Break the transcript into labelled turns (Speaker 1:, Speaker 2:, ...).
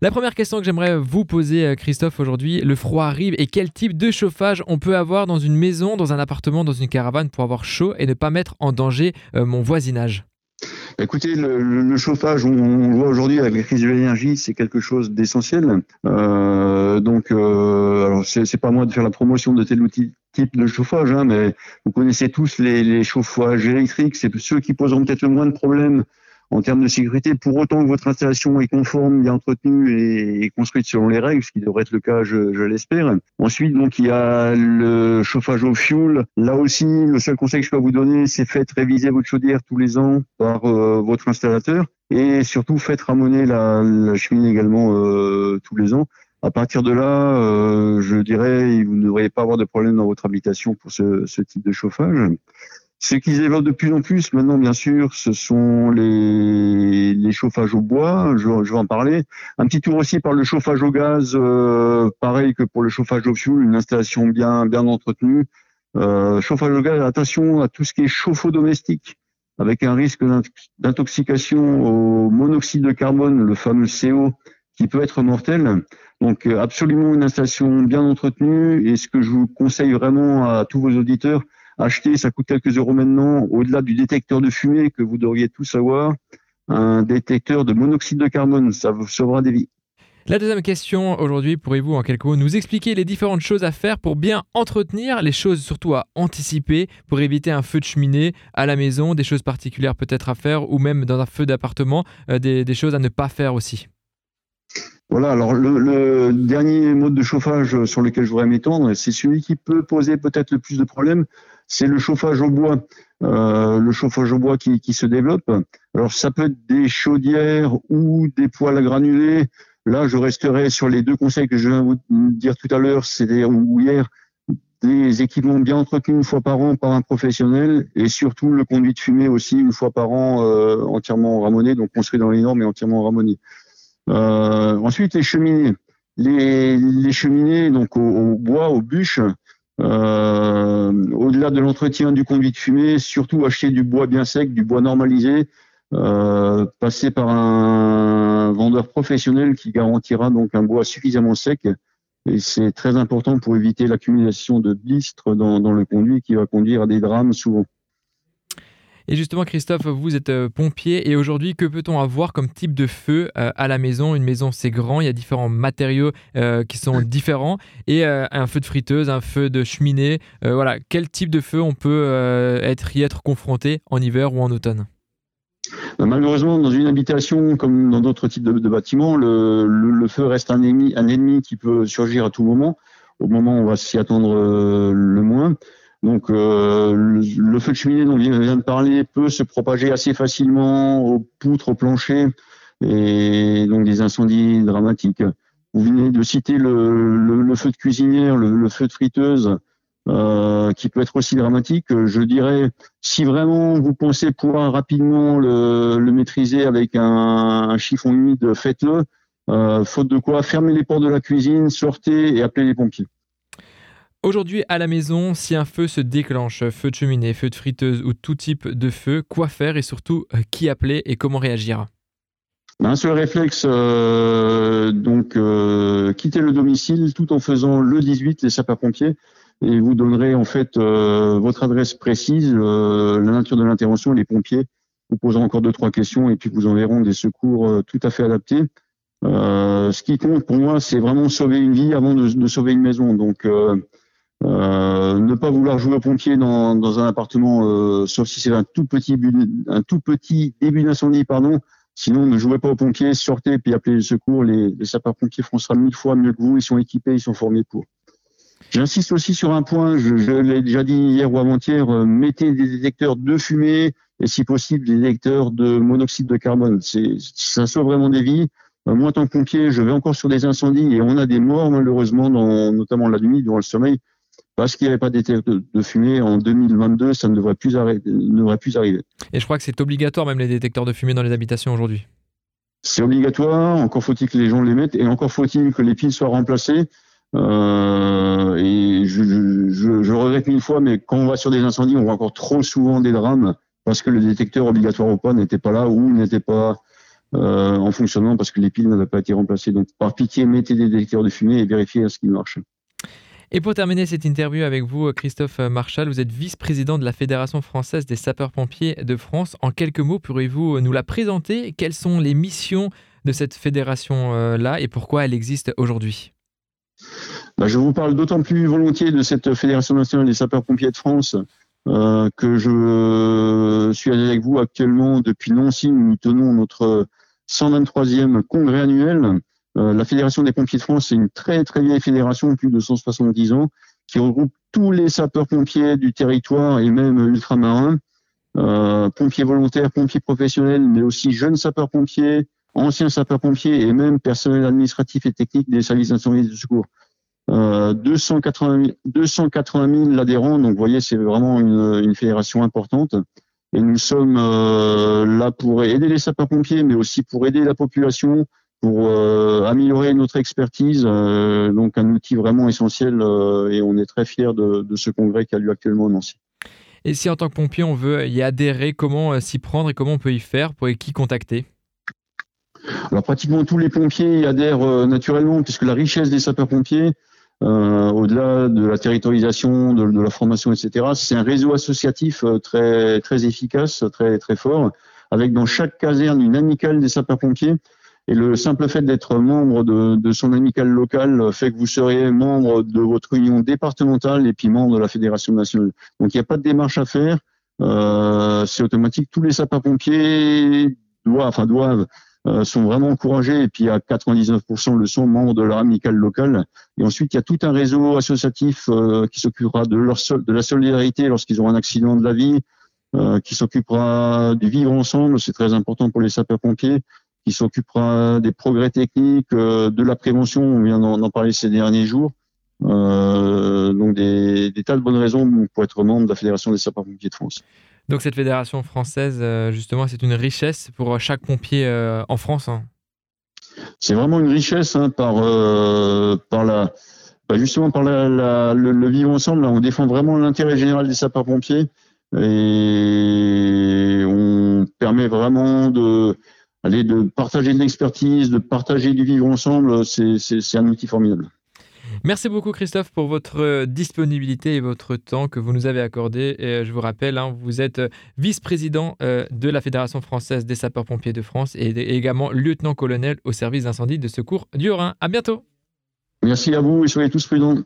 Speaker 1: La première question que j'aimerais vous poser, euh, Christophe, aujourd'hui, le froid arrive et quel type de chauffage on peut avoir dans une maison, dans un appartement, dans une caravane pour avoir chaud et ne pas mettre en danger euh, mon voisinage?
Speaker 2: Écoutez, le, chauffage, on, le voit aujourd'hui avec la crise de l'énergie, c'est quelque chose d'essentiel. Euh, donc, c'est pas moi de faire la promotion de tel outil type de chauffage, hein, mais vous connaissez tous les, les chauffages électriques, c'est ceux qui poseront peut-être le moins de problèmes en termes de sécurité, pour autant que votre installation est conforme, bien entretenue et, construite selon les règles, ce qui devrait être le cas, je, je l'espère. Ensuite, donc, il y a le chauffage au fioul. Là aussi, le seul conseil que je peux vous donner, c'est faites réviser votre chaudière tous les ans par euh, votre installateur et surtout faites ramoner la, la cheminée également euh, tous les ans. À partir de là, euh, je dirais, vous ne devriez pas avoir de problème dans votre habitation pour ce, ce type de chauffage. Ce qu'ils évoquent de plus en plus maintenant, bien sûr, ce sont les, les chauffages au bois. Je, je, vais en parler. Un petit tour aussi par le chauffage au gaz, euh, pareil que pour le chauffage au fioul, une installation bien bien entretenue. Euh, chauffage au gaz, attention à tout ce qui est chauffe-eau domestique, avec un risque d'intoxication au monoxyde de carbone, le fameux CO, qui peut être mortel. Donc euh, absolument une installation bien entretenue. Et ce que je vous conseille vraiment à tous vos auditeurs, acheter, ça coûte quelques euros maintenant, au-delà du détecteur de fumée que vous devriez tous avoir, un détecteur de monoxyde de carbone, ça vous sauvera des vies.
Speaker 1: La deuxième question aujourd'hui, pourriez-vous en quelques mots nous expliquer les différentes choses à faire pour bien entretenir, les choses surtout à anticiper pour éviter un feu de cheminée à la maison, des choses particulières peut-être à faire ou même dans un feu d'appartement, euh, des, des choses à ne pas faire aussi?
Speaker 2: Voilà, alors le, le, dernier mode de chauffage sur lequel je voudrais m'étendre, c'est celui qui peut poser peut-être le plus de problèmes, c'est le chauffage au bois. Euh, le chauffage au bois qui, qui, se développe. Alors ça peut être des chaudières ou des poêles à granulés. Là, je resterai sur les deux conseils que je viens de vous dire tout à l'heure, c'est-à-dire hier, des équipements bien entretenus une fois par an par un professionnel et surtout le conduit de fumée aussi une fois par an euh, entièrement ramoné, donc construit dans les normes et entièrement ramoné. Euh, ensuite, les cheminées. Les, les cheminées, donc au, bois, aux bûches, euh, au-delà de l'entretien du conduit de fumée, surtout acheter du bois bien sec, du bois normalisé, euh, passer par un vendeur professionnel qui garantira donc un bois suffisamment sec. Et c'est très important pour éviter l'accumulation de blistres dans, dans le conduit qui va conduire à des drames souvent.
Speaker 1: Et justement, Christophe, vous êtes euh, pompier et aujourd'hui, que peut-on avoir comme type de feu euh, à la maison? Une maison, c'est grand, il y a différents matériaux euh, qui sont différents et un feu de friteuse, un feu de cheminée. voilà, quel type de feu on peut être, y être confronté en hiver ou en automne?
Speaker 2: Malheureusement, dans une habitation comme dans d'autres types de, bâtiments, le, feu reste un ennemi, un ennemi qui peut surgir à tout moment, au moment où on va s'y attendre le moins. Donc euh, le, feu de cheminée dont je viens de parler peut se propager assez facilement aux poutres, au plancher, et donc des incendies dramatiques. Vous venez de citer le, feu de cuisinière, le, feu de friteuse, euh, qui peut être aussi dramatique. Je dirais, si vraiment vous pensez pouvoir rapidement le, maîtriser avec un, un chiffon humide, faites-le. Euh, faute de quoi, fermez les portes de la cuisine, sortez et appelez les pompiers.
Speaker 1: Aujourd'hui, à la maison, si un feu se déclenche, feu de cheminée, feu de friteuse ou tout type de feu, quoi faire et surtout euh, qui appeler et comment réagir?
Speaker 2: Un seul réflexe, euh, donc euh, quitter le domicile tout en faisant le 18, les sapeurs-pompiers, et vous donnerez en fait votre adresse précise, la nature de l'intervention, les pompiers vous poseront encore deux trois questions et puis vous enverront des secours tout à fait adaptés. ce qui compte pour moi, c'est vraiment sauver une vie avant de, de sauver une maison. Donc euh, ne pas vouloir jouer au pompier dans, dans un appartement, euh, sauf si c'est un tout petit un tout petit début d'incendie, pardon. Sinon, ne jouez pas au pompier, sortez puis appelez le secours. Les, les sapeurs-pompiers feront ça mille fois mieux que vous. Ils sont équipés, ils sont formés pour. J'insiste aussi sur un point. Je, je l'ai déjà dit hier ou avant-hier. Euh, mettez des détecteurs de fumée et, si possible, des détecteurs de monoxyde de carbone. C'est, ça sauve vraiment des vies. Euh, moi, en tant que pompier, je vais encore sur des incendies et on a des morts malheureusement, dans, notamment la nuit, durant le sommeil parce qu'il n'y avait pas d'été de fumée en 2022, ça ne devrait plus, ne devrait plus arriver.
Speaker 1: Et je crois que c'est obligatoire même les détecteurs de fumée dans les habitations aujourd'hui.
Speaker 2: C'est obligatoire, encore faut-il que les gens les mettent, et encore faut-il que les piles soient remplacées. Euh, et je, je, je, regrette mille fois, mais quand on va sur des incendies, on voit encore trop souvent des drames parce que le détecteur obligatoire ou pas n'était pas là ou n'était pas en fonctionnement parce que les piles n'avaient pas été remplacées. Donc par pitié, mettez des détecteurs de fumée et vérifiez à ce qu'ils marchent.
Speaker 1: Et pour terminer cette interview avec vous, Christophe Marchal, vous êtes vice-président de la Fédération française des sapeurs-pompiers de France. En quelques mots, pourriez-vous nous la présenter? Quelles sont les missions de cette fédération-là et pourquoi elle existe aujourd'hui?
Speaker 2: Bah, Je vous parle d'autant plus volontiers de cette Fédération nationale des sapeurs-pompiers de France euh, que je suis avec vous actuellement depuis Nancy. Nous tenons notre 123e congrès annuel euh, la Fédération des pompiers de France, c'est une très très vieille fédération, plus de 170 ans, qui regroupe tous les sapeurs-pompiers du territoire et même ultramarins, euh, pompiers volontaires, pompiers professionnels, mais aussi jeunes sapeurs-pompiers, anciens sapeurs-pompiers et même personnel administratif et technique des services d'incendie et de secours. Euh, 280, 000, 280 000 adhérents, donc vous voyez, c'est vraiment une, une, fédération importante. Et nous sommes euh, là pour aider les sapeurs-pompiers, mais aussi pour aider la population, pour euh, améliorer notre expertise. Euh, donc un outil vraiment essentiel euh, et on est très fiers de, de, ce congrès qui a lieu actuellement à Nancy.
Speaker 1: Et si en tant que pompier on veut y adhérer, comment s'y prendre et comment on peut y faire? Pour qui contacter?
Speaker 2: Alors pratiquement tous les pompiers y adhèrent naturellement puisque la richesse des sapeurs-pompiers, euh, au-delà de la territorialisation, de, de la formation, etc., c'est un réseau associatif très très efficace, très très fort, avec dans chaque caserne une amicale des sapeurs-pompiers et le simple fait d'être membre de, de, son amicale locale fait que vous seriez membre de votre union départementale et puis membre de la fédération nationale. Donc il n'y a pas de démarche à faire. Euh, c'est automatique. Tous les sapeurs-pompiers doivent, enfin doivent, euh, sont vraiment encouragés et puis à 99% le sont membres de leur amicale locale. Et ensuite il y a tout un réseau associatif euh, qui s'occupera de leur de la solidarité lorsqu'ils auront un accident de la vie, euh, qui s'occupera du vivre ensemble. C'est très important pour les sapeurs-pompiers qui s'occupera des progrès techniques, euh, de la prévention, on vient d'en parler ces derniers jours. Euh, donc des, des, tas de bonnes raisons pour être membre de la Fédération des sapeurs-pompiers de France.
Speaker 1: Donc cette fédération française, euh, justement, c'est une richesse pour chaque pompier en France. Hein.
Speaker 2: C'est vraiment une richesse hein, par, euh, par la, bah justement par la, la, le, le, vivre ensemble. Là, on défend vraiment l'intérêt général des sapeurs-pompiers et on permet vraiment de allez, de partager de l'expertise, de partager du vivre ensemble, c'est un outil formidable.
Speaker 1: Merci beaucoup Christophe pour votre disponibilité et votre temps que vous nous avez accordé. Et je vous rappelle, hein, vous êtes vice-président euh, de la Fédération française des sapeurs-pompiers de France et également lieutenant-colonel au service d'incendie de secours du Rhin. À bientôt.
Speaker 2: Merci à vous et soyez tous prudents.